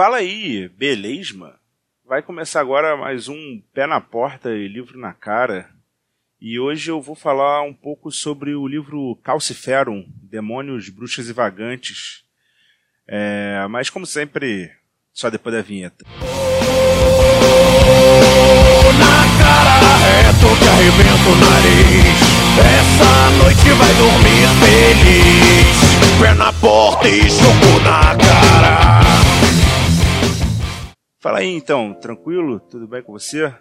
Fala aí, beleza? Vai começar agora mais um Pé na Porta e Livro na Cara. E hoje eu vou falar um pouco sobre o livro Calciferum, Demônios, Bruxas e Vagantes. É, mas como sempre, só depois da vinheta. Na cara reto que arrebenta o nariz Essa noite vai dormir feliz Pé na porta e na cara Fala aí então, tranquilo? Tudo bem com você?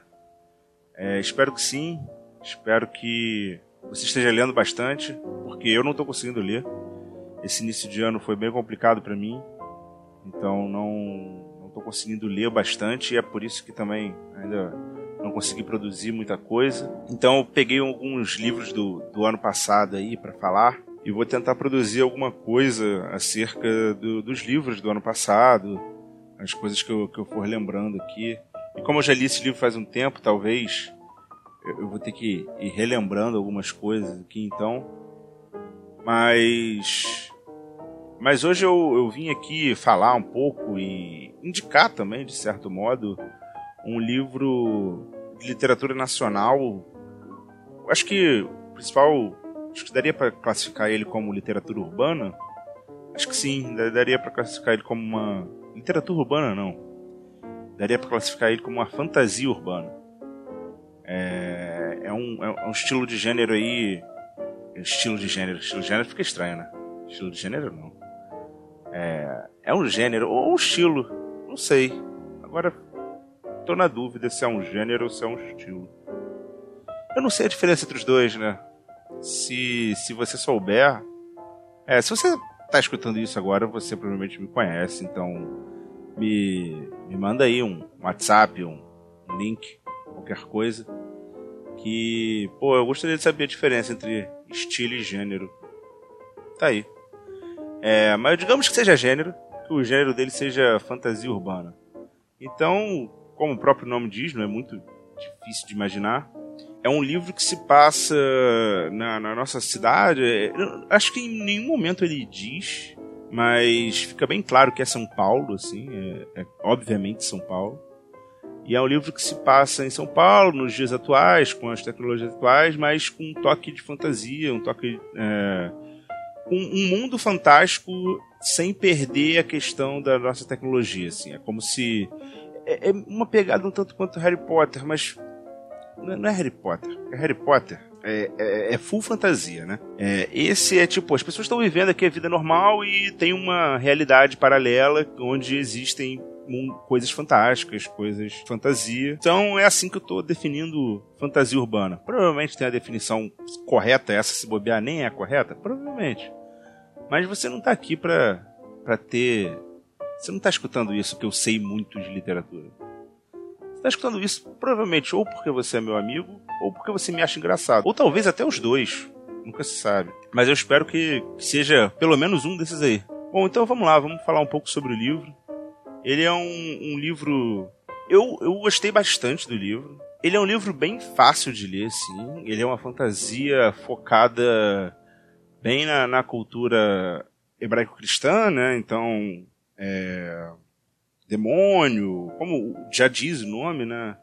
É, espero que sim. Espero que você esteja lendo bastante, porque eu não estou conseguindo ler. Esse início de ano foi bem complicado para mim, então não estou conseguindo ler bastante e é por isso que também ainda não consegui produzir muita coisa. Então eu peguei alguns livros do, do ano passado aí para falar e vou tentar produzir alguma coisa acerca do, dos livros do ano passado, as coisas que eu, que eu for lembrando aqui. E como eu já li esse livro faz um tempo, talvez eu, eu vou ter que ir relembrando algumas coisas aqui então. Mas. Mas hoje eu, eu vim aqui falar um pouco e indicar também, de certo modo, um livro de literatura nacional. Acho que o principal. Acho que daria para classificar ele como literatura urbana. Acho que sim, daria para classificar ele como uma literatura urbana não. Daria para classificar ele como uma fantasia urbana. É, é, um, é um estilo de gênero aí. Estilo de gênero. Estilo de gênero fica estranho, né? Estilo de gênero não. É, é um gênero ou um estilo. Não sei. Agora tô na dúvida se é um gênero ou se é um estilo. Eu não sei a diferença entre os dois, né? Se, se você souber. É, se você tá escutando isso agora, você provavelmente me conhece, então me, me manda aí um WhatsApp, um, link, qualquer coisa. Que, pô, eu gostaria de saber a diferença entre estilo e gênero. Tá aí. É, mas digamos que seja gênero, que o gênero dele seja fantasia urbana. Então, como o próprio nome diz, não é muito difícil de imaginar. É um livro que se passa na, na nossa cidade. Eu acho que em nenhum momento ele diz mas fica bem claro que é São Paulo, assim, é, é, obviamente São Paulo. E é um livro que se passa em São Paulo, nos dias atuais, com as tecnologias atuais, mas com um toque de fantasia, um toque. É, com um mundo fantástico sem perder a questão da nossa tecnologia. Assim. É como se. É, é uma pegada um tanto quanto Harry Potter, mas. Não é Harry Potter, é Harry Potter é, é, é, full fantasia, né? É, esse é tipo, as pessoas estão vivendo aqui a vida normal e tem uma realidade paralela onde existem coisas fantásticas, coisas fantasia. Então é assim que eu estou definindo fantasia urbana. Provavelmente tem a definição correta, essa se bobear nem é correta, provavelmente. Mas você não está aqui para para ter, você não está escutando isso que eu sei muito de literatura. Está escutando isso provavelmente ou porque você é meu amigo ou porque você me acha engraçado. Ou talvez até os dois. Nunca se sabe. Mas eu espero que seja pelo menos um desses aí. Bom, então vamos lá, vamos falar um pouco sobre o livro. Ele é um, um livro. Eu, eu gostei bastante do livro. Ele é um livro bem fácil de ler, sim. Ele é uma fantasia focada bem na, na cultura hebraico-cristã, né? Então, é, demônio, como já diz o nome, né?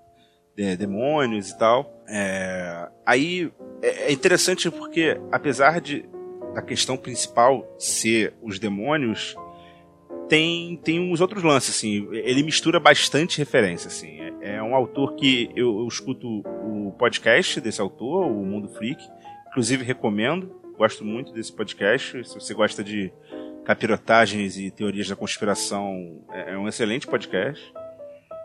De, demônios e tal. É, aí é, é interessante porque, apesar de da questão principal ser os demônios, tem, tem uns outros lances, assim. Ele mistura bastante referência, assim. É, é um autor que eu, eu, escuto o podcast desse autor, o Mundo Freak. Inclusive, recomendo. Gosto muito desse podcast. Se você gosta de capirotagens e teorias da conspiração, é, é um excelente podcast.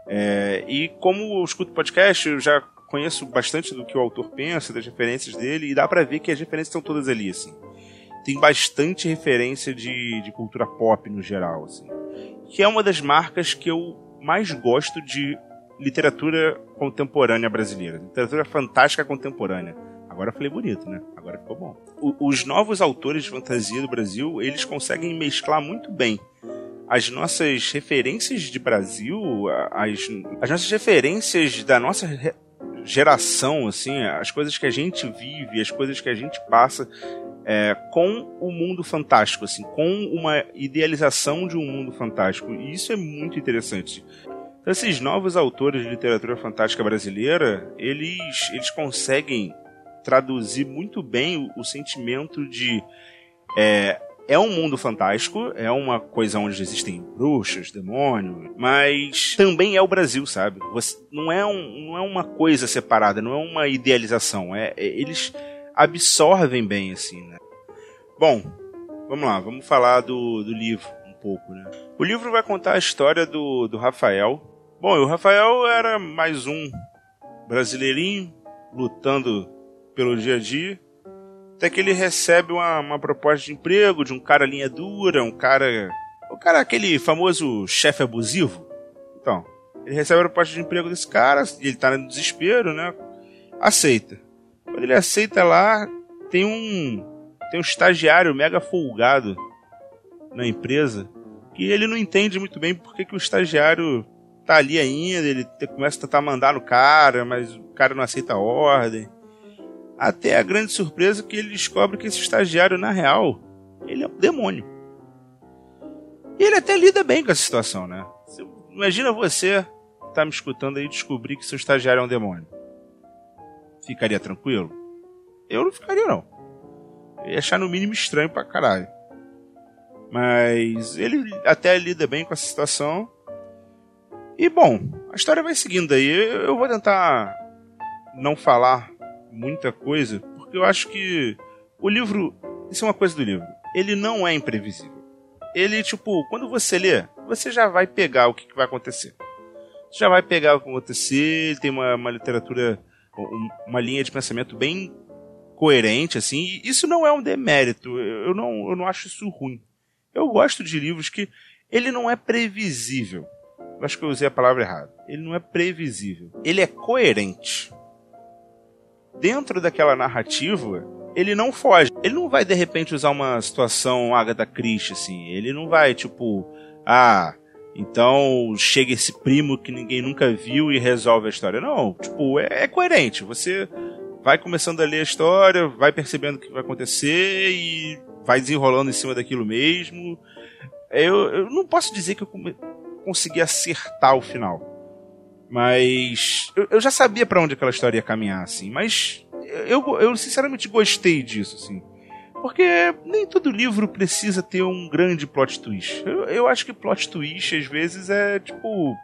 É, e como eu escuto podcast, eu já conheço bastante do que o autor pensa, das referências dele, e dá para ver que as referências estão todas ali, assim. Tem bastante referência de, de cultura pop no geral, assim. Que é uma das marcas que eu mais gosto de literatura contemporânea brasileira. Literatura fantástica contemporânea. Agora eu falei bonito, né? Agora ficou bom. O, os novos autores de fantasia do Brasil, eles conseguem mesclar muito bem as nossas referências de Brasil, as, as nossas referências da nossa geração, assim, as coisas que a gente vive, as coisas que a gente passa, é, com o mundo fantástico, assim, com uma idealização de um mundo fantástico. E isso é muito interessante. Então, esses novos autores de literatura fantástica brasileira, eles, eles conseguem traduzir muito bem o, o sentimento de é, é um mundo fantástico, é uma coisa onde existem bruxas, demônios, mas também é o Brasil, sabe? Você, não, é um, não é uma coisa separada, não é uma idealização. É, é, eles absorvem bem, assim, né? Bom, vamos lá, vamos falar do, do livro um pouco, né? O livro vai contar a história do, do Rafael. Bom, o Rafael era mais um brasileirinho lutando pelo dia a dia até que ele recebe uma, uma proposta de emprego de um cara linha dura, um cara. O cara, aquele famoso chefe abusivo. Então, ele recebe a proposta de emprego desse cara, ele tá no desespero, né? Aceita. Quando ele aceita lá, tem um. Tem um estagiário mega folgado na empresa que ele não entende muito bem porque que o estagiário tá ali ainda, ele começa a tentar mandar no cara, mas o cara não aceita a ordem. Até a grande surpresa que ele descobre que esse estagiário, na real, ele é um demônio. E ele até lida bem com essa situação, né? Imagina você tá me escutando aí descobrir que seu estagiário é um demônio. Ficaria tranquilo? Eu não ficaria, não. Eu ia achar no mínimo estranho pra caralho. Mas ele até lida bem com essa situação. E bom, a história vai seguindo aí. Eu vou tentar não falar muita coisa, porque eu acho que o livro. Isso é uma coisa do livro. Ele não é imprevisível. Ele, tipo, quando você lê, você já vai pegar o que, vai acontecer. Você já vai pegar o que vai acontecer. Ele tem uma, uma literatura, uma linha de pensamento bem coerente, assim. E isso não é um demérito. Eu não, eu não acho isso ruim. Eu gosto de livros que ele não é previsível. Eu acho que eu usei a palavra errada. Ele não é previsível. Ele é coerente dentro daquela narrativa, ele não foge. Ele não vai, de repente, usar uma situação Agatha Christie, assim. Ele não vai, tipo, ah, então chega esse primo que ninguém nunca viu e resolve a história. Não, tipo, é, é coerente. Você vai começando a ler a história, vai percebendo o que vai acontecer e vai desenrolando em cima daquilo mesmo. Eu, eu não posso dizer que eu consegui acertar o final. Mas eu, eu já sabia para onde aquela história ia caminhar, assim. Mas eu, eu sinceramente gostei disso, assim. Porque nem todo livro precisa ter um grande plot twist. Eu, eu acho que plot twist, às vezes, é, tipo.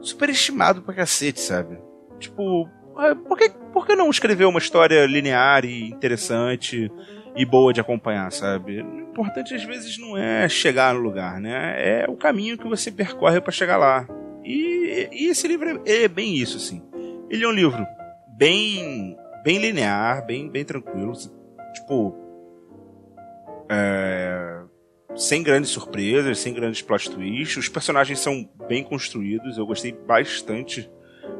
superestimado pra cacete, sabe? Tipo, é, por que, por que não escrever uma história linear e interessante e boa de acompanhar, sabe? O importante, às vezes, não é chegar no lugar, né? É o caminho que você percorre para chegar lá. E, e esse livro é, é, bem isso, assim. Ele é um livro bem, bem linear, bem, bem tranquilo. Tipo, é, sem grandes surpresas, sem grandes plot twists. Os personagens são bem construídos. Eu gostei bastante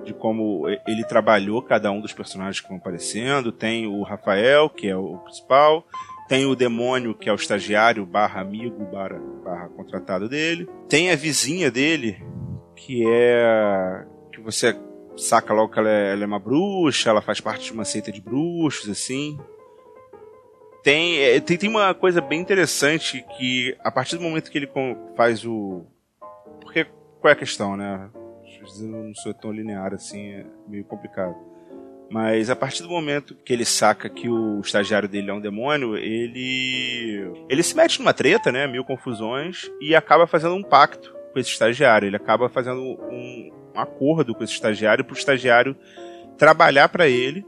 de como ele trabalhou cada um dos personagens que vão aparecendo. Tem o Rafael, que é o principal. Tem o demônio, que é o estagiário, barra amigo, barra, barra contratado dele. Tem a vizinha dele, que é que você saca logo que ela é, ela é, uma bruxa, ela faz parte de uma seita de bruxos, assim. Tem, é, tem, tem uma coisa bem interessante que a partir do momento que ele faz o. Porque qual é a questão, né? Eu não sou tão linear assim, é meio complicado. Mas a partir do momento que ele saca que o estagiário dele é um demônio, ele. Ele se mete numa treta, né? Mil confusões, e acaba fazendo um pacto com esse estagiário. Ele acaba fazendo um, um acordo com esse estagiário para o estagiário trabalhar para ele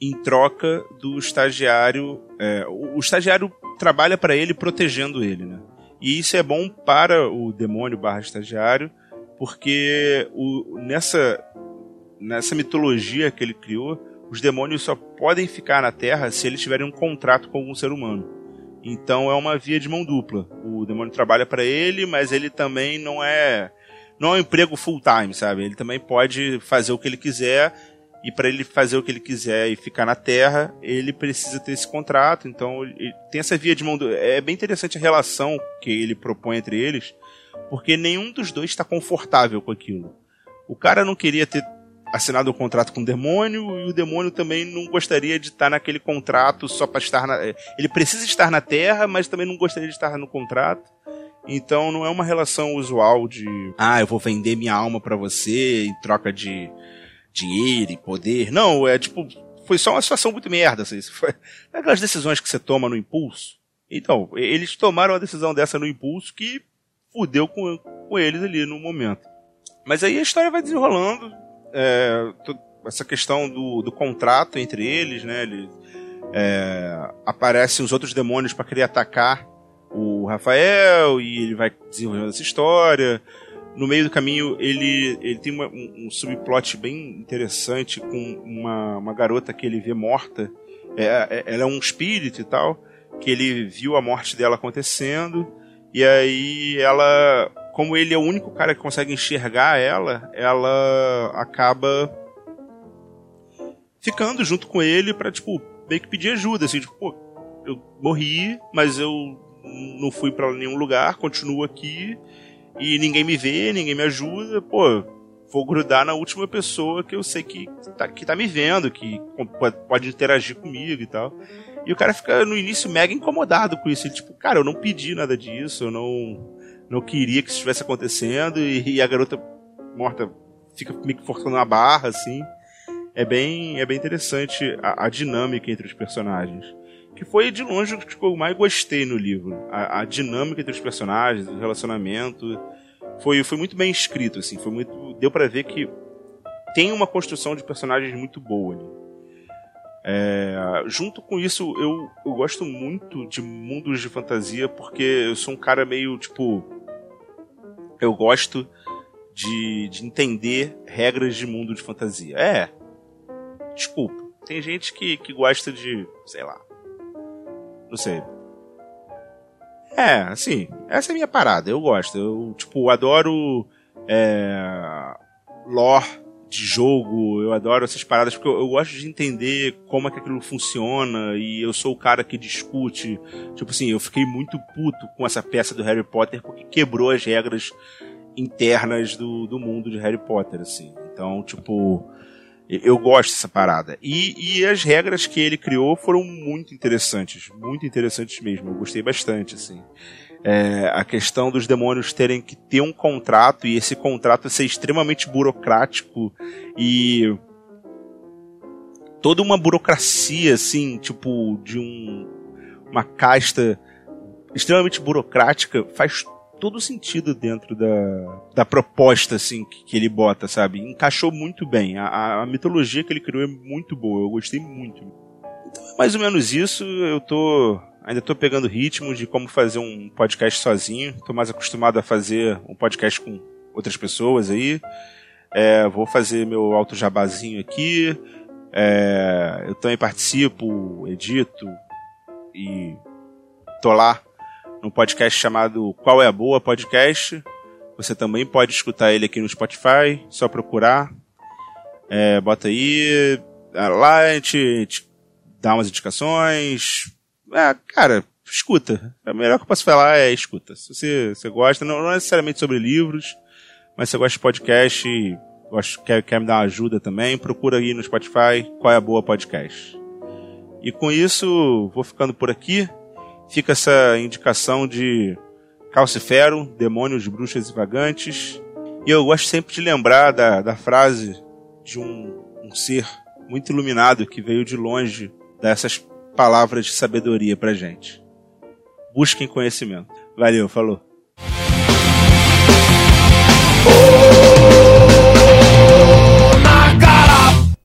em troca do estagiário. É, o, estagiário trabalha para ele protegendo ele, né? E isso é bom para o demônio barra estagiário, porque o, nessa, nessa mitologia que ele criou, os demônios só podem ficar na Terra se eles tiverem um contrato com algum ser humano. Então é uma via de mão dupla. O demônio trabalha para ele, mas ele também não é não é um emprego full time, sabe? Ele também pode fazer o que ele quiser e para ele fazer o que ele quiser e ficar na Terra, ele precisa ter esse contrato. Então tem essa via de mão dupla. É bem interessante a relação que ele propõe entre eles, porque nenhum dos dois está confortável com aquilo. O cara não queria ter assinado um contrato com o demônio e o demônio também não gostaria de estar naquele contrato só para estar na. Ele precisa estar na Terra, mas também não gostaria de estar no contrato. Então não é uma relação usual de ah, eu vou vender minha alma para você em troca de dinheiro e poder. Não, é tipo foi só uma situação muito merda, assim. Foi aquelas decisões que você toma no impulso. Então, eles tomaram uma decisão dessa no impulso que fudeu com, com eles ali no momento. Mas aí a história vai desenrolando. É, essa questão do, do contrato entre eles, né? Ele, é, aparecem os outros demônios para querer atacar o Rafael e ele vai desenvolvendo essa história. No meio do caminho, ele, ele tem uma, um, subplot bem interessante com uma, uma garota que ele vê morta. É, é, ela é um espírito e tal, que ele viu a morte dela acontecendo. E aí ela, como ele é o único cara que consegue enxergar ela, ela acaba ficando junto com ele pra, tipo, meio que pedir ajuda, assim, tipo, pô, eu morri, mas eu não fui para nenhum lugar, continuo aqui e ninguém me vê, ninguém me ajuda, pô, vou grudar na última pessoa que eu sei que tá, que tá me vendo, que pode interagir comigo e tal. E o cara fica no início mega incomodado com isso. Ele, tipo, cara, eu não pedi nada disso, eu não, não queria que isso estivesse acontecendo. E, e, a garota morta fica meio que forçando a barra, assim. É bem, é bem interessante a, a dinâmica entre os personagens que foi de longe o que eu mais gostei no livro. A, a, dinâmica entre os personagens, o relacionamento, foi, foi muito bem escrito, assim, foi muito, deu para ver que tem uma construção de personagens muito boa. Né? É, junto com isso, eu, eu gosto muito de mundos de fantasia porque eu sou um cara meio tipo, eu gosto de, de entender regras de mundo de fantasia. É, desculpa. Tem gente que, que gosta de, sei lá, não sei. É, assim, essa é a minha parada, eu gosto. Eu, tipo, adoro é, lore de jogo, eu adoro essas paradas porque eu, eu, gosto de entender como é que aquilo funciona e eu sou o cara que discute. Tipo assim, eu fiquei muito puto com essa peça do Harry Potter porque quebrou as regras internas do, do mundo de Harry Potter, assim. Então, tipo, eu gosto dessa parada. E, e as regras que ele criou foram muito interessantes. Muito interessantes mesmo. Eu gostei bastante, assim. É, a questão dos demônios terem que ter um contrato e esse contrato ser extremamente burocrático e toda uma burocracia assim, tipo de um uma casta extremamente burocrática faz todo sentido dentro da, da proposta, assim, que, que ele bota, sabe? Encaixou muito bem. A, a, mitologia que ele criou é muito boa, eu gostei muito. Então é mais ou menos isso, eu tô. Ainda tô pegando ritmo de como fazer um podcast sozinho. Tô mais acostumado a fazer um podcast com outras pessoas aí. É, vou fazer meu alto jabazinho aqui. É, eu também participo, edito e tô lá num podcast chamado Qual é a Boa Podcast. Você também pode escutar ele aqui no Spotify, só procurar. É, bota aí. Lá a gente, a gente dá umas indicações. É, cara, escuta. O melhor que eu posso falar é escuta. Se você, você gosta, não, não necessariamente sobre livros, mas você gosta de podcast e gosta, quer, quer me dar uma ajuda também, procura aí no Spotify qual é a boa podcast. E com isso, vou ficando por aqui fica essa indicação de Calcifero, Demônios, Bruxas e Vagantes. E eu gosto sempre de lembrar da, da frase de um, um ser muito iluminado que veio de longe dessas palavras de sabedoria pra gente. Busquem conhecimento. Valeu, falou.